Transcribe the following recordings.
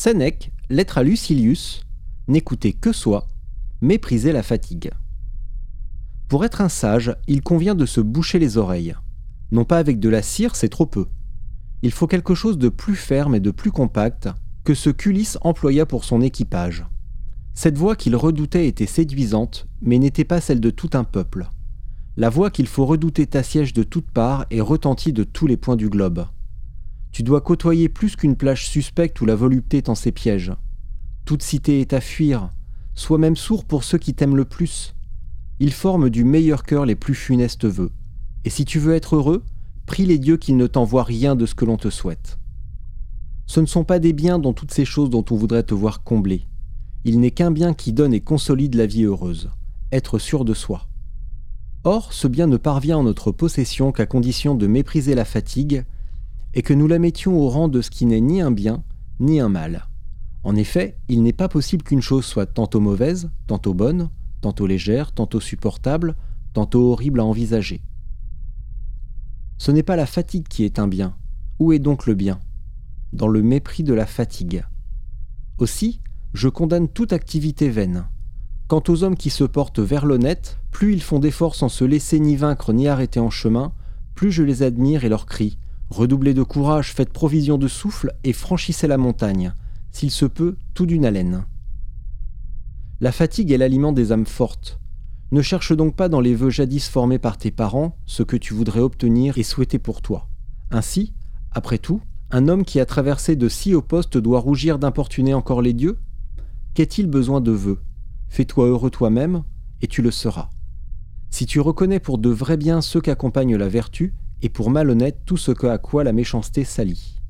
Sénèque, lettre à Lucilius, n'écoutez que soi, méprisez la fatigue. Pour être un sage, il convient de se boucher les oreilles. Non pas avec de la cire, c'est trop peu. Il faut quelque chose de plus ferme et de plus compact que ce qu'Ulysse employa pour son équipage. Cette voix qu'il redoutait était séduisante, mais n'était pas celle de tout un peuple. La voix qu'il faut redouter t'assiège de toutes parts et retentit de tous les points du globe. Tu dois côtoyer plus qu'une plage suspecte où la volupté tend ses pièges. Toute cité est à fuir, sois même sourd pour ceux qui t'aiment le plus. Ils forment du meilleur cœur les plus funestes vœux. Et si tu veux être heureux, prie les dieux qu'ils ne t'envoient rien de ce que l'on te souhaite. Ce ne sont pas des biens dans toutes ces choses dont on voudrait te voir comblé. Il n'est qu'un bien qui donne et consolide la vie heureuse, être sûr de soi. Or, ce bien ne parvient en notre possession qu'à condition de mépriser la fatigue et que nous la mettions au rang de ce qui n'est ni un bien, ni un mal. En effet, il n'est pas possible qu'une chose soit tantôt mauvaise, tantôt bonne, tantôt légère, tantôt supportable, tantôt horrible à envisager. Ce n'est pas la fatigue qui est un bien. Où est donc le bien? Dans le mépris de la fatigue. Aussi, je condamne toute activité vaine. Quant aux hommes qui se portent vers l'honnête, plus ils font d'efforts sans se laisser ni vaincre ni arrêter en chemin, plus je les admire et leur crie Redoublez de courage, faites provision de souffle et franchissez la montagne, s'il se peut, tout d'une haleine. La fatigue est l'aliment des âmes fortes. Ne cherche donc pas dans les vœux jadis formés par tes parents ce que tu voudrais obtenir et souhaiter pour toi. Ainsi, après tout, un homme qui a traversé de si hauts postes doit rougir d'importuner encore les dieux Qu'est-il besoin de vœux? Fais-toi heureux toi-même, et tu le seras. Si tu reconnais pour de vrais biens ceux qu'accompagne la vertu, et pour malhonnête tout ce à quoi la méchanceté s'allie.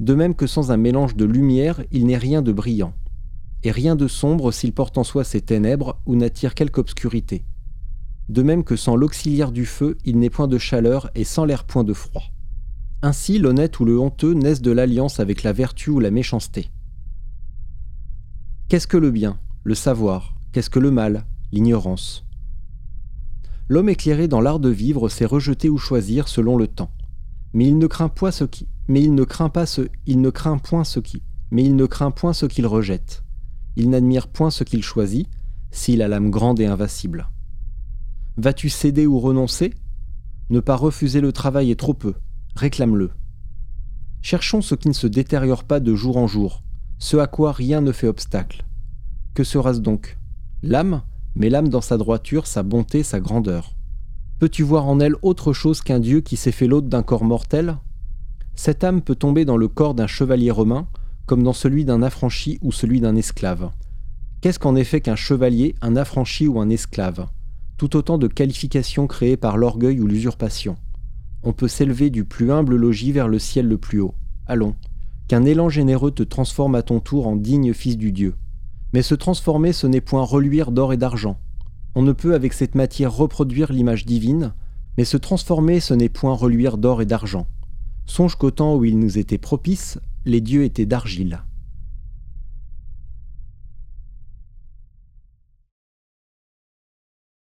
De même que sans un mélange de lumière, il n'est rien de brillant, et rien de sombre s'il porte en soi ses ténèbres ou n'attire quelque obscurité. De même que sans l'auxiliaire du feu, il n'est point de chaleur et sans l'air point de froid. Ainsi l'honnête ou le honteux naissent de l'alliance avec la vertu ou la méchanceté. Qu'est-ce que le bien Le savoir? Qu'est-ce que le mal? L'ignorance. L'homme éclairé dans l'art de vivre sait rejeter ou choisir selon le temps. Mais il ne craint point ce qui, mais il ne craint pas ce, il ne craint point ce qui, mais il ne craint point ce qu'il rejette. Il n'admire point ce qu'il choisit, s'il a l'âme grande et invincible. Vas-tu céder ou renoncer? Ne pas refuser le travail est trop peu, réclame-le. Cherchons ce qui ne se détériore pas de jour en jour, ce à quoi rien ne fait obstacle. Que sera-ce donc? L'âme? Mais l'âme dans sa droiture, sa bonté, sa grandeur. Peux-tu voir en elle autre chose qu'un Dieu qui s'est fait l'hôte d'un corps mortel? Cette âme peut tomber dans le corps d'un chevalier romain, comme dans celui d'un affranchi ou celui d'un esclave. Qu'est-ce qu'en effet qu'un chevalier, un affranchi ou un esclave? Tout autant de qualifications créées par l'orgueil ou l'usurpation. On peut s'élever du plus humble logis vers le ciel le plus haut. Allons, qu'un élan généreux te transforme à ton tour en digne fils du Dieu. Mais se transformer, ce n'est point reluire d'or et d'argent. On ne peut avec cette matière reproduire l'image divine, mais se transformer, ce n'est point reluire d'or et d'argent. Songe qu'au temps où il nous était propice, les dieux étaient d'argile.